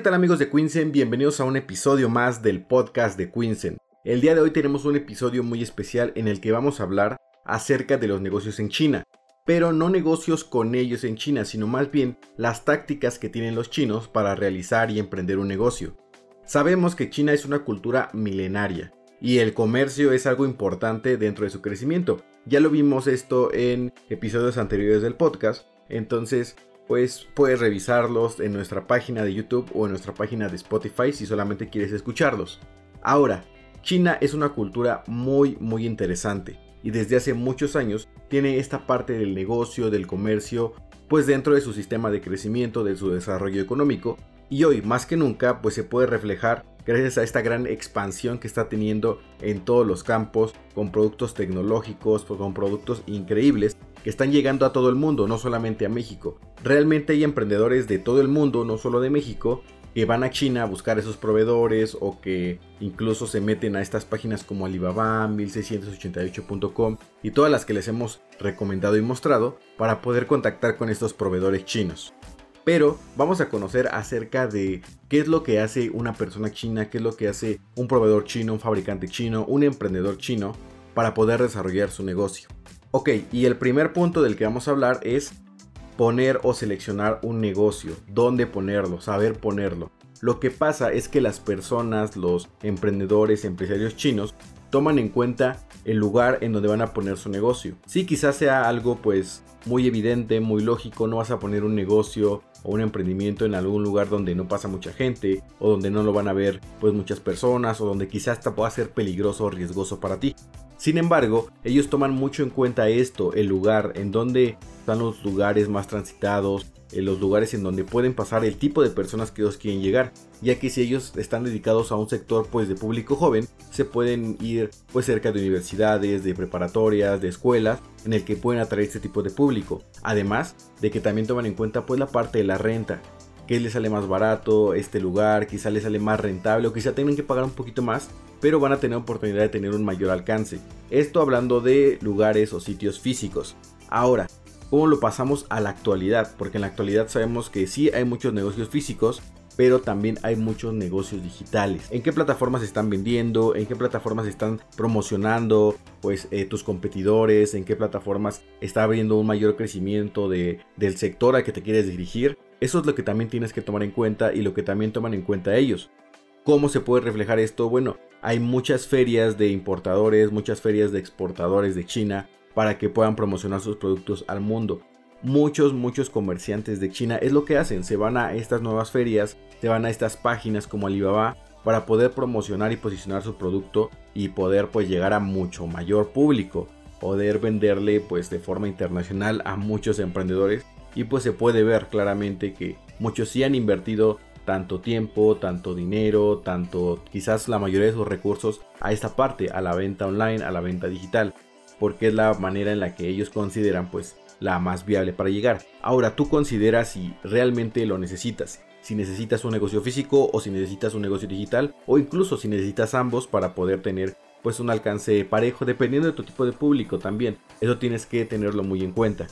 ¿qué tal amigos de Quinsen? Bienvenidos a un episodio más del podcast de Quinsen. El día de hoy tenemos un episodio muy especial en el que vamos a hablar acerca de los negocios en China, pero no negocios con ellos en China, sino más bien las tácticas que tienen los chinos para realizar y emprender un negocio. Sabemos que China es una cultura milenaria y el comercio es algo importante dentro de su crecimiento. Ya lo vimos esto en episodios anteriores del podcast, entonces pues puedes revisarlos en nuestra página de YouTube o en nuestra página de Spotify si solamente quieres escucharlos. Ahora, China es una cultura muy muy interesante y desde hace muchos años tiene esta parte del negocio, del comercio, pues dentro de su sistema de crecimiento, de su desarrollo económico y hoy más que nunca pues se puede reflejar gracias a esta gran expansión que está teniendo en todos los campos con productos tecnológicos, con productos increíbles que están llegando a todo el mundo, no solamente a México. Realmente hay emprendedores de todo el mundo, no solo de México, que van a China a buscar esos proveedores o que incluso se meten a estas páginas como Alibaba, 1688.com y todas las que les hemos recomendado y mostrado para poder contactar con estos proveedores chinos. Pero vamos a conocer acerca de qué es lo que hace una persona china, qué es lo que hace un proveedor chino, un fabricante chino, un emprendedor chino para poder desarrollar su negocio. Ok, y el primer punto del que vamos a hablar es poner o seleccionar un negocio, dónde ponerlo, saber ponerlo. Lo que pasa es que las personas, los emprendedores, empresarios chinos, toman en cuenta el lugar en donde van a poner su negocio. Si quizás sea algo pues muy evidente, muy lógico, no vas a poner un negocio o un emprendimiento en algún lugar donde no pasa mucha gente o donde no lo van a ver pues muchas personas o donde quizás hasta pueda ser peligroso o riesgoso para ti. Sin embargo, ellos toman mucho en cuenta esto, el lugar, en donde están los lugares más transitados, en los lugares en donde pueden pasar el tipo de personas que ellos quieren llegar, ya que si ellos están dedicados a un sector pues de público joven, se pueden ir pues cerca de universidades, de preparatorias, de escuelas, en el que pueden atraer este tipo de público. Además de que también toman en cuenta pues la parte de la renta, que les sale más barato este lugar, quizá les sale más rentable o quizá tengan que pagar un poquito más pero van a tener oportunidad de tener un mayor alcance. Esto hablando de lugares o sitios físicos. Ahora, ¿cómo lo pasamos a la actualidad? Porque en la actualidad sabemos que sí hay muchos negocios físicos, pero también hay muchos negocios digitales. ¿En qué plataformas están vendiendo? ¿En qué plataformas están promocionando pues eh, tus competidores? ¿En qué plataformas está abriendo un mayor crecimiento de, del sector al que te quieres dirigir? Eso es lo que también tienes que tomar en cuenta y lo que también toman en cuenta ellos. ¿Cómo se puede reflejar esto? Bueno, hay muchas ferias de importadores, muchas ferias de exportadores de China para que puedan promocionar sus productos al mundo. Muchos, muchos comerciantes de China es lo que hacen, se van a estas nuevas ferias, se van a estas páginas como Alibaba para poder promocionar y posicionar su producto y poder pues llegar a mucho mayor público, poder venderle pues de forma internacional a muchos emprendedores y pues se puede ver claramente que muchos sí han invertido tanto tiempo, tanto dinero, tanto quizás la mayoría de sus recursos a esta parte, a la venta online, a la venta digital, porque es la manera en la que ellos consideran pues la más viable para llegar. Ahora tú consideras si realmente lo necesitas, si necesitas un negocio físico o si necesitas un negocio digital o incluso si necesitas ambos para poder tener pues un alcance parejo dependiendo de tu tipo de público también. Eso tienes que tenerlo muy en cuenta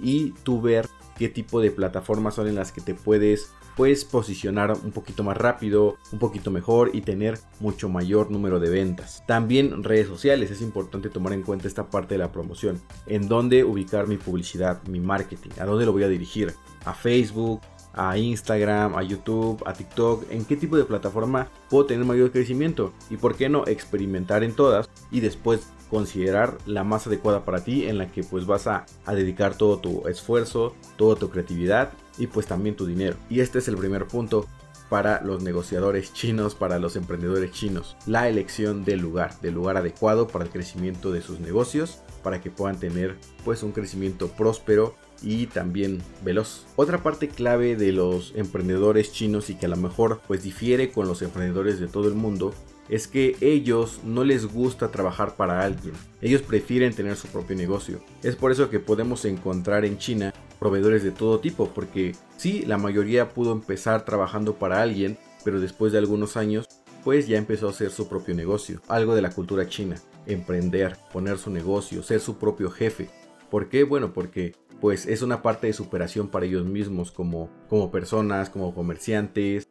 y tú ver qué tipo de plataformas son en las que te puedes pues posicionar un poquito más rápido, un poquito mejor y tener mucho mayor número de ventas. También redes sociales, es importante tomar en cuenta esta parte de la promoción. En dónde ubicar mi publicidad, mi marketing, a dónde lo voy a dirigir. A Facebook, a Instagram, a YouTube, a TikTok, en qué tipo de plataforma puedo tener mayor crecimiento y por qué no experimentar en todas y después considerar la más adecuada para ti en la que pues vas a, a dedicar todo tu esfuerzo, toda tu creatividad y pues también tu dinero. Y este es el primer punto para los negociadores chinos, para los emprendedores chinos. La elección del lugar, del lugar adecuado para el crecimiento de sus negocios, para que puedan tener pues un crecimiento próspero y también veloz. Otra parte clave de los emprendedores chinos y que a lo mejor pues difiere con los emprendedores de todo el mundo es que ellos no les gusta trabajar para alguien. Ellos prefieren tener su propio negocio. Es por eso que podemos encontrar en China proveedores de todo tipo, porque sí, la mayoría pudo empezar trabajando para alguien, pero después de algunos años, pues ya empezó a hacer su propio negocio. Algo de la cultura china. Emprender, poner su negocio, ser su propio jefe. ¿Por qué? Bueno, porque pues es una parte de superación para ellos mismos como, como personas, como comerciantes,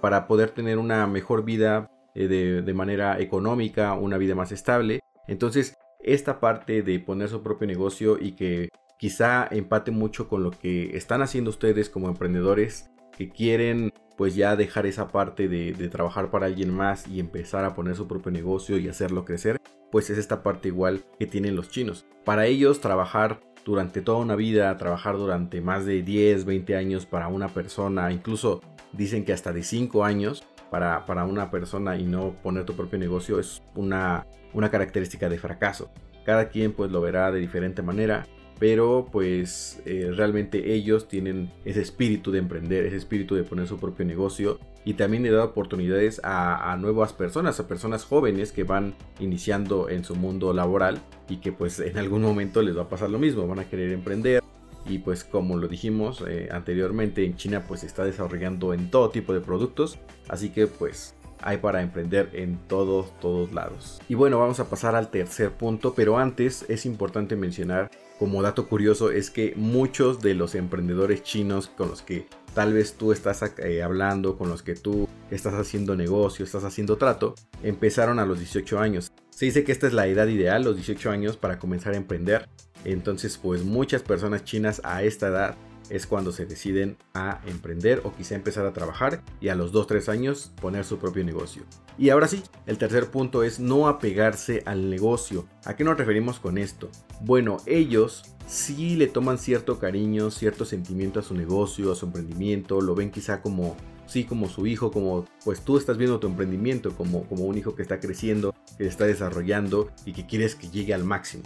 para poder tener una mejor vida eh, de, de manera económica, una vida más estable. Entonces, esta parte de poner su propio negocio y que quizá empate mucho con lo que están haciendo ustedes como emprendedores que quieren pues ya dejar esa parte de, trabajar para alguien más y empezar a poner su propio negocio y hacerlo crecer, pues es esta parte igual que tienen los chinos. Para ellos trabajar durante toda una vida, trabajar durante más de 10, 20 años para una persona, incluso dicen que hasta de 5 años para, para una persona y no poner tu propio negocio es una, una característica de fracaso. Cada quien pues lo verá de diferente manera pero pues eh, realmente ellos tienen ese espíritu de emprender, ese espíritu de poner su propio negocio y también le da oportunidades a, nuevas personas, a personas jóvenes que van iniciando en su mundo laboral y que pues en algún momento les va a pasar lo mismo, van a querer emprender y pues como lo dijimos eh, anteriormente en China pues se está desarrollando en todo tipo de productos, así que pues hay para emprender en todos, todos lados. Y bueno, vamos a pasar al tercer punto, pero antes es importante mencionar como dato curioso es que muchos de los emprendedores chinos con los que tal vez tú estás eh, hablando, con los que tú estás haciendo negocio, estás haciendo trato, empezaron a los 18 años. Se dice que esta es la edad ideal, los 18 años, para comenzar a emprender. Entonces, pues muchas personas chinas a esta edad es cuando se deciden a emprender o quizá empezar a trabajar y a los 2-3 años poner su propio negocio. Y ahora sí, el tercer punto es no apegarse al negocio. ¿A qué nos referimos con esto? Bueno, ellos sí le toman cierto cariño, cierto sentimiento a su negocio, a su emprendimiento, lo ven quizá como sí como su hijo, como pues tú estás viendo tu emprendimiento como, como un hijo que está creciendo, que está desarrollando y que quieres que llegue al máximo.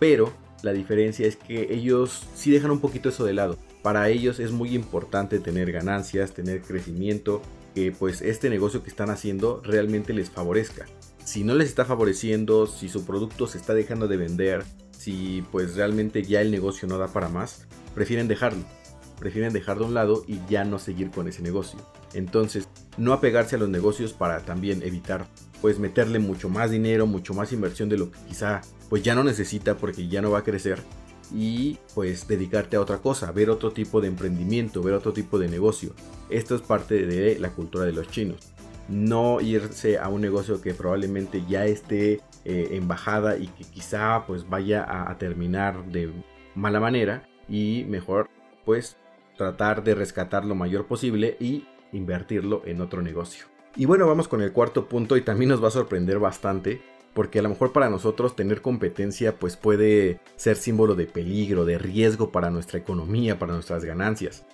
Pero la diferencia es que ellos sí dejan un poquito eso de lado. Para ellos es muy importante tener ganancias, tener crecimiento, que pues este negocio que están haciendo realmente les favorezca. Si no les está favoreciendo, si su producto se está dejando de vender, si pues realmente ya el negocio no da para más, prefieren dejarlo. Prefieren dejarlo a un lado y ya no seguir con ese negocio. Entonces, no apegarse a los negocios para también evitar pues meterle mucho más dinero, mucho más inversión de lo que quizá pues ya no necesita porque ya no va a crecer y pues dedicarte a otra cosa, ver otro tipo de emprendimiento, ver otro tipo de negocio. Esto es parte de la cultura de los chinos. No irse a un negocio que probablemente ya esté eh, en bajada y que quizá pues vaya a, a terminar de mala manera y mejor pues tratar de rescatar lo mayor posible y invertirlo en otro negocio. Y bueno, vamos con el cuarto punto y también nos va a sorprender bastante porque a lo mejor para nosotros tener competencia pues puede ser símbolo de peligro, de riesgo para nuestra economía, para nuestras ganancias.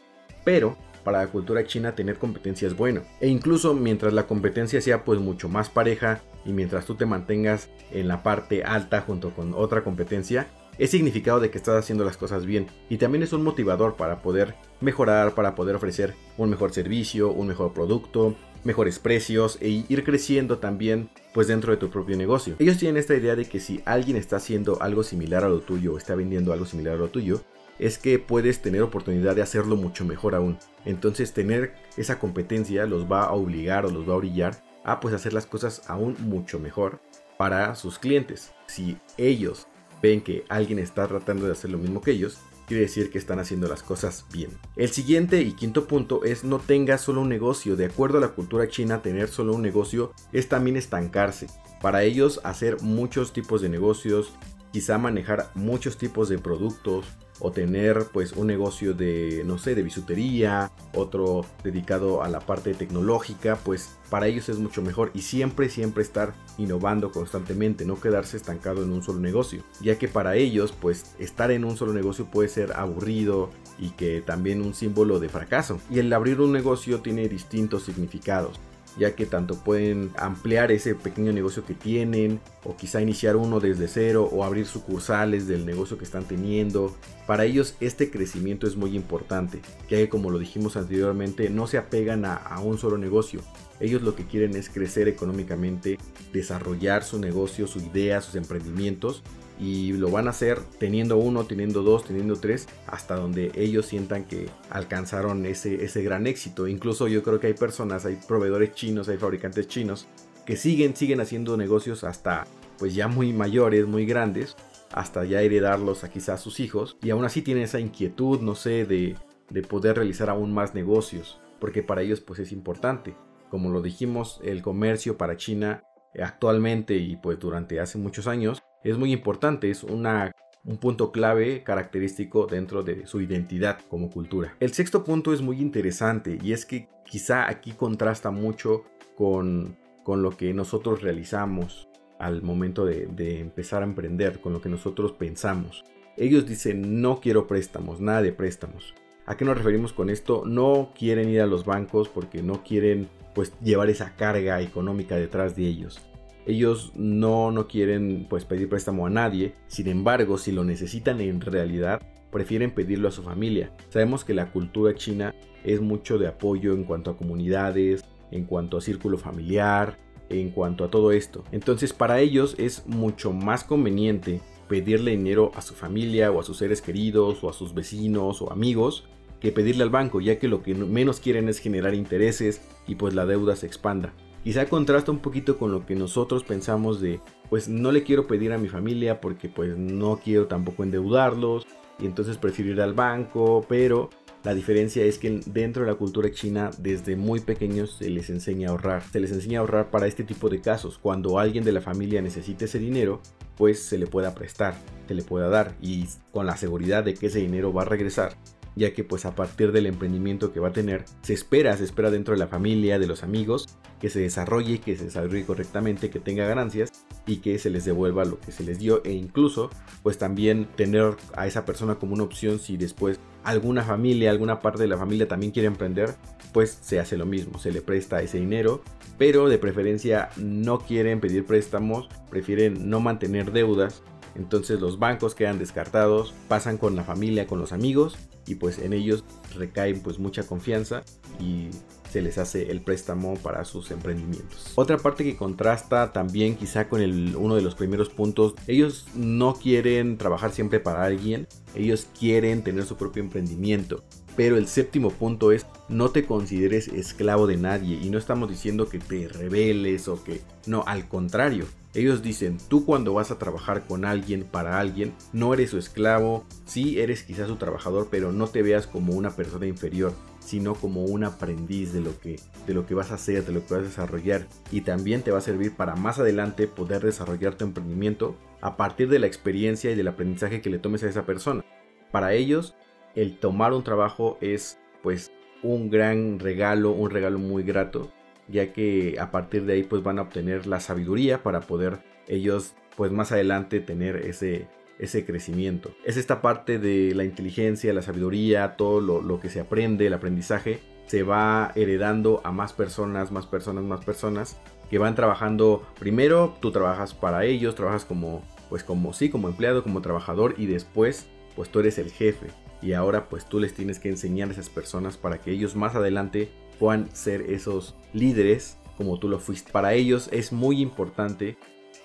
Pero para la cultura china tener competencia es bueno. E incluso mientras la competencia sea pues mucho más pareja y mientras tú te mantengas en la parte alta junto con otra competencia, es significado de que estás haciendo las cosas bien y también es un motivador para poder mejorar, para poder ofrecer un mejor servicio, un mejor producto, mejores precios e ir creciendo también pues dentro de tu propio negocio. Ellos tienen esta idea de que si alguien está haciendo algo similar a lo tuyo o está vendiendo algo similar a lo tuyo, es que puedes tener oportunidad de hacerlo mucho mejor aún. Entonces tener esa competencia los va a obligar o los va a brillar a pues hacer las cosas aún mucho mejor para sus clientes. Si ellos ven que alguien está tratando de hacer lo mismo que ellos, quiere decir que están haciendo las cosas bien. El siguiente y quinto punto es no tengas solo un negocio. De acuerdo a la cultura china, tener solo un negocio es también estancarse. Para ellos, hacer muchos tipos de negocios, quizá manejar muchos tipos de productos, o tener pues un negocio de no sé de bisutería otro dedicado a la parte tecnológica pues para ellos es mucho mejor y siempre siempre estar innovando constantemente no quedarse estancado en un solo negocio ya que para ellos pues estar en un solo negocio puede ser aburrido y que también un símbolo de fracaso. Y el abrir un negocio tiene distintos significados ya que tanto pueden ampliar ese pequeño negocio que tienen o quizá iniciar uno desde cero o abrir sucursales del negocio que están teniendo. Para ellos este crecimiento es muy importante, que como lo dijimos anteriormente no se apegan a, a un solo negocio. Ellos lo que quieren es crecer económicamente, desarrollar su negocio, su idea, sus emprendimientos y lo van a hacer teniendo uno, teniendo dos, teniendo tres, hasta donde ellos sientan que alcanzaron ese, ese gran éxito. Incluso yo creo que hay personas, hay proveedores chinos, hay fabricantes chinos que siguen, siguen haciendo negocios hasta pues ya muy mayores, muy grandes, hasta ya heredarlos a quizás sus hijos y aún así tienen esa inquietud, no sé, de, de poder realizar aún más negocios, porque para ellos pues es importante. Como lo dijimos, el comercio para China actualmente y pues durante hace muchos años es muy importante, es una, un punto clave característico dentro de su identidad como cultura. El sexto punto es muy interesante y es que quizá aquí contrasta mucho con, con lo que nosotros realizamos al momento de, empezar a emprender, con lo que nosotros pensamos. Ellos dicen no quiero préstamos, nada de préstamos. ¿A qué nos referimos con esto? No quieren ir a los bancos porque no quieren pues llevar esa carga económica detrás de ellos. Ellos no, no quieren pues pedir préstamo a nadie, sin embargo, si lo necesitan en realidad, prefieren pedirlo a su familia. Sabemos que la cultura china es mucho de apoyo en cuanto a comunidades, en cuanto a círculo familiar, en cuanto a todo esto. Entonces para ellos es mucho más conveniente pedirle dinero a su familia o a sus seres queridos o a sus vecinos o amigos que pedirle al banco, ya que lo que menos quieren es generar intereses y pues la deuda se expanda. Quizá contrasta un poquito con lo que nosotros pensamos de, pues no le quiero pedir a mi familia porque pues no quiero tampoco endeudarlos y entonces prefiero ir al banco, pero la diferencia es que dentro de la cultura china desde muy pequeños se les enseña a ahorrar. Se les enseña a ahorrar para este tipo de casos. Cuando alguien de la familia necesite ese dinero, pues se le pueda prestar, se le pueda dar y con la seguridad de que ese dinero va a regresar ya que pues a partir del emprendimiento que va a tener, se espera, se espera dentro de la familia, de los amigos, que se desarrolle, que se desarrolle correctamente, que tenga ganancias y que se les devuelva lo que se les dio. E incluso pues también tener a esa persona como una opción si después alguna familia, alguna parte de la familia también quiere emprender, pues se hace lo mismo, se le presta ese dinero, pero de preferencia no quieren pedir préstamos, prefieren no mantener deudas entonces los bancos quedan descartados, pasan con la familia, con los amigos y pues en ellos recaen pues mucha confianza y se les hace el préstamo para sus emprendimientos. Otra parte que contrasta también quizá con el, uno de los primeros puntos, ellos no quieren trabajar siempre para alguien, ellos quieren tener su propio emprendimiento. Pero el séptimo punto es no te consideres esclavo de nadie y no estamos diciendo que te rebeles o que no, al contrario, ellos dicen, tú cuando vas a trabajar con alguien, para alguien, no eres su esclavo, sí eres quizás su trabajador, pero no te veas como una persona inferior, sino como un aprendiz de lo que de lo que vas a hacer, de lo que vas a desarrollar y también te va a servir para más adelante poder desarrollar tu emprendimiento a partir de la experiencia y del aprendizaje que le tomes a esa persona. Para ellos, el tomar un trabajo es pues un gran regalo, un regalo muy grato ya que a partir de ahí pues van a obtener la sabiduría para poder ellos pues más adelante tener ese, ese crecimiento. Es esta parte de la inteligencia, la sabiduría, todo lo, lo, que se aprende, el aprendizaje, se va heredando a más personas, más personas, más personas que van trabajando. Primero tú trabajas para ellos, trabajas como, pues como sí, como empleado, como trabajador y después pues tú eres el jefe. Y ahora pues tú les tienes que enseñar a esas personas para que ellos más adelante puedan ser esos líderes como tú lo fuiste. Para ellos es muy importante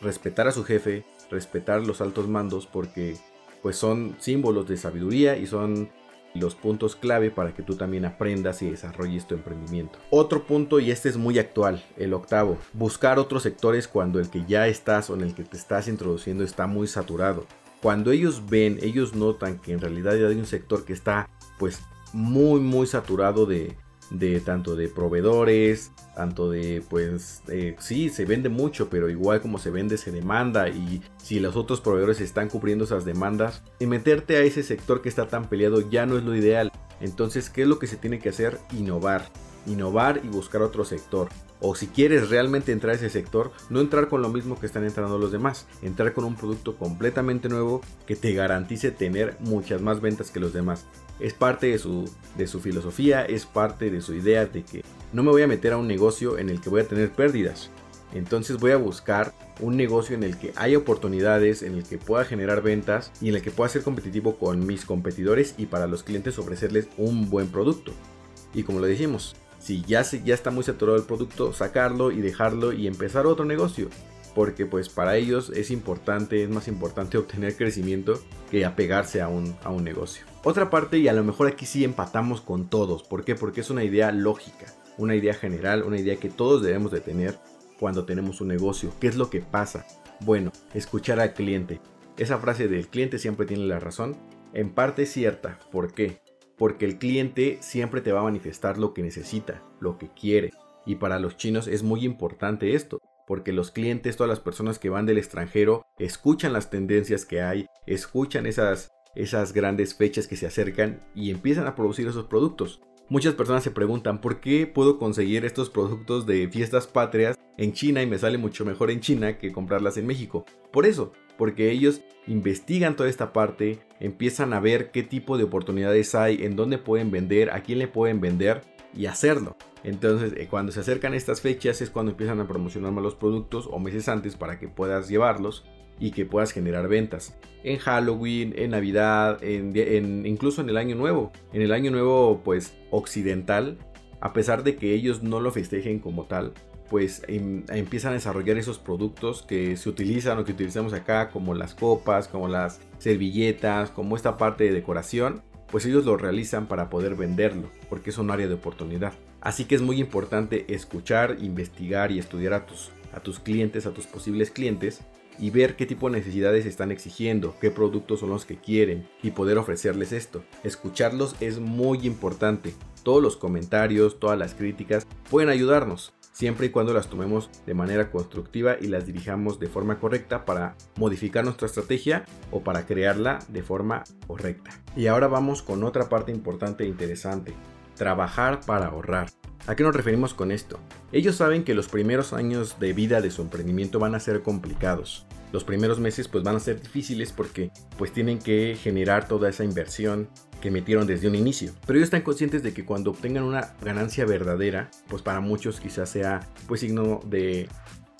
respetar a su jefe, respetar los altos mandos porque pues son símbolos de sabiduría y son los puntos clave para que tú también aprendas y desarrolles tu emprendimiento. Otro punto, y este es muy actual, el octavo, buscar otros sectores cuando el que ya estás o en el que te estás introduciendo está muy saturado. Cuando ellos ven, ellos notan que en realidad hay un sector que está pues muy muy saturado de, de tanto de proveedores, tanto de pues eh, sí, se vende mucho, pero igual como se vende se demanda y si los otros proveedores están cubriendo esas demandas, y meterte a ese sector que está tan peleado ya no es lo ideal. Entonces, ¿qué es lo que se tiene que hacer? Innovar. Innovar y buscar otro sector. O si quieres realmente entrar a ese sector, no entrar con lo mismo que están entrando los demás. Entrar con un producto completamente nuevo que te garantice tener muchas más ventas que los demás es parte de su, de su filosofía, es parte de su idea de que no me voy a meter a un negocio en el que voy a tener pérdidas. Entonces voy a buscar un negocio en el que haya oportunidades, en el que pueda generar ventas y en el que pueda ser competitivo con mis competidores y para los clientes ofrecerles un buen producto. Y como lo dijimos, si ya, se, ya está muy saturado el producto, sacarlo y dejarlo y empezar otro negocio porque pues para ellos es importante, es más importante obtener crecimiento que apegarse a un, a un negocio. Otra parte, y a lo mejor aquí sí empatamos con todos, ¿por qué? Porque es una idea lógica, una idea general, una idea que todos debemos de tener cuando tenemos un negocio. ¿Qué es lo que pasa? Bueno, escuchar al cliente. Esa frase del cliente siempre tiene la razón, en parte es cierta. ¿Por qué? Porque el cliente siempre te va a manifestar lo que necesita, lo que quiere. Y para los chinos es muy importante esto, porque los clientes, todas las personas que van del extranjero, escuchan las tendencias que hay, escuchan esas, esas grandes fechas que se acercan y empiezan a producir esos productos. Muchas personas se preguntan por qué puedo conseguir estos productos de fiestas patrias en China y me sale mucho mejor en China que comprarlas en México. Por eso, porque ellos investigan toda esta parte, empiezan a ver qué tipo de oportunidades hay, en dónde pueden vender, a quién le pueden vender y hacerlo. Entonces, eh, cuando se acercan estas fechas es cuando empiezan a promocionar más los productos o meses antes para que puedas llevarlos y que puedas generar ventas. En Halloween, en Navidad, en, incluso en el Año Nuevo. En el Año Nuevo, pues, occidental, a pesar de que ellos no lo festejen como tal, pues em, empiezan a desarrollar esos productos que se utilizan o que utilizamos acá, como las copas, como las servilletas, como esta parte de decoración, pues ellos lo realizan para poder venderlo, porque es un área de oportunidad. Así que es muy importante escuchar, investigar y estudiar a tus, a tus clientes, a tus posibles clientes, y ver qué tipo de necesidades están exigiendo, qué productos son los que quieren y poder ofrecerles esto. Escucharlos es muy importante. Todos los comentarios, todas las críticas pueden ayudarnos siempre y cuando las tomemos de manera constructiva y las dirijamos de forma correcta para modificar nuestra estrategia o para crearla de forma correcta. Y ahora vamos con otra parte importante e interesante, trabajar para ahorrar. ¿A qué nos referimos con esto? Ellos saben que los primeros años de vida de su emprendimiento van a ser complicados. Los primeros meses pues van a ser difíciles porque pues tienen que generar toda esa inversión que metieron desde un inicio. Pero ellos están conscientes de que cuando obtengan una ganancia verdadera, pues para muchos quizás sea pues signo de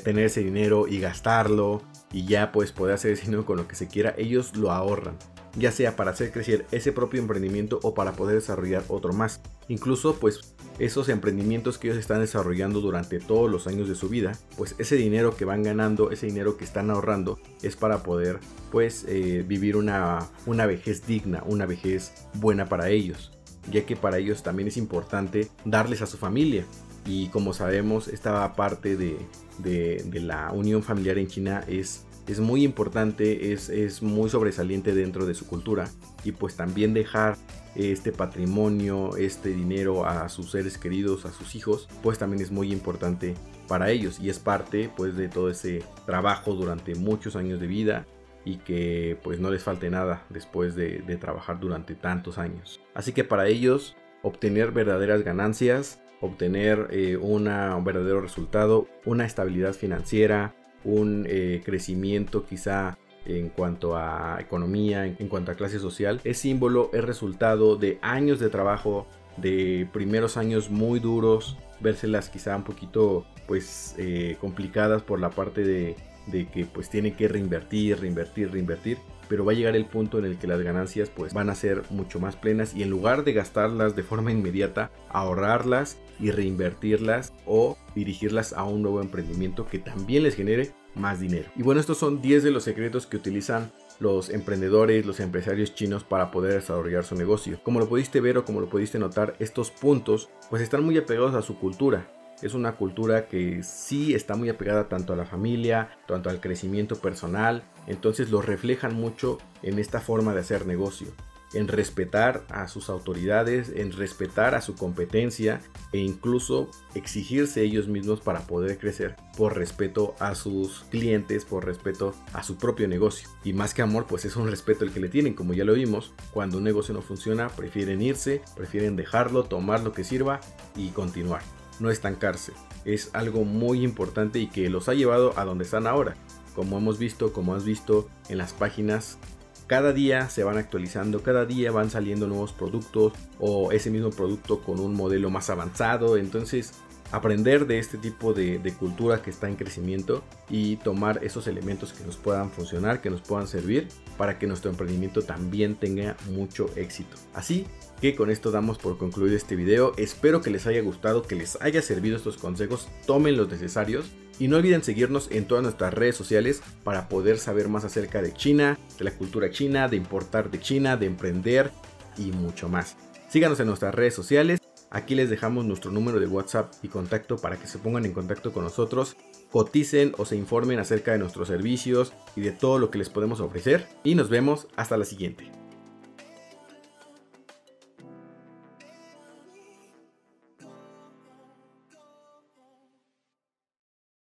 tener ese dinero y gastarlo y ya pues poder hacer ese dinero con lo que se quiera, ellos lo ahorran ya sea para hacer crecer ese propio emprendimiento o para poder desarrollar otro más. Incluso pues esos emprendimientos que ellos están desarrollando durante todos los años de su vida, pues ese dinero que van ganando, ese dinero que están ahorrando es para poder pues eh, vivir una, una vejez digna, una vejez buena para ellos, ya que para ellos también es importante darles a su familia. Y como sabemos, esta parte de, de la unión familiar en China es es muy importante, es, es muy sobresaliente dentro de su cultura y pues también dejar este patrimonio, este dinero a sus seres queridos, a sus hijos, pues también es muy importante para ellos y es parte pues de todo ese trabajo durante muchos años de vida y que pues no les falte nada después de, trabajar durante tantos años. Así que para ellos obtener verdaderas ganancias, obtener eh, un verdadero resultado, una estabilidad financiera, un eh, crecimiento quizá en cuanto a economía, en cuanto a clase social, es símbolo, es resultado de años de trabajo, de primeros años muy duros, vérselas quizá un poquito pues eh, complicadas por la parte de, que pues tienen que reinvertir, reinvertir, reinvertir pero va a llegar el punto en el que las ganancias pues van a ser mucho más plenas y en lugar de gastarlas de forma inmediata, ahorrarlas y reinvertirlas o dirigirlas a un nuevo emprendimiento que también les genere más dinero. Y bueno, estos son 10 de los secretos que utilizan los emprendedores, los empresarios chinos para poder desarrollar su negocio. Como lo pudiste ver o como lo pudiste notar, estos puntos pues están muy apegados a su cultura es una cultura que sí está muy apegada tanto a la familia, tanto al crecimiento personal, entonces lo reflejan mucho en esta forma de hacer negocio, en respetar a sus autoridades, en respetar a su competencia e incluso exigirse ellos mismos para poder crecer por respeto a sus clientes, por respeto a su propio negocio. Y más que amor, pues es un respeto el que le tienen, como ya lo vimos, cuando un negocio no funciona, prefieren irse, prefieren dejarlo, tomar lo que sirva y continuar no estancarse. Es algo muy importante y que los ha llevado a donde están ahora. Como hemos visto, como has visto en las páginas, cada día se van actualizando, cada día van saliendo nuevos productos o ese mismo producto con un modelo más avanzado. Entonces aprender de este tipo de, cultura que está en crecimiento y tomar esos elementos que nos puedan funcionar, que nos puedan servir para que nuestro emprendimiento también tenga mucho éxito. Así que con esto damos por concluido este video. Espero que les haya gustado, que les haya servido estos consejos. Tomen los necesarios y no olviden seguirnos en todas nuestras redes sociales para poder saber más acerca de China, de la cultura china, de importar de China, de emprender y mucho más. Síganos en nuestras redes sociales Aquí les dejamos nuestro número de WhatsApp y contacto para que se pongan en contacto con nosotros, coticen o se informen acerca de nuestros servicios y de todo lo que les podemos ofrecer. Y nos vemos hasta la siguiente.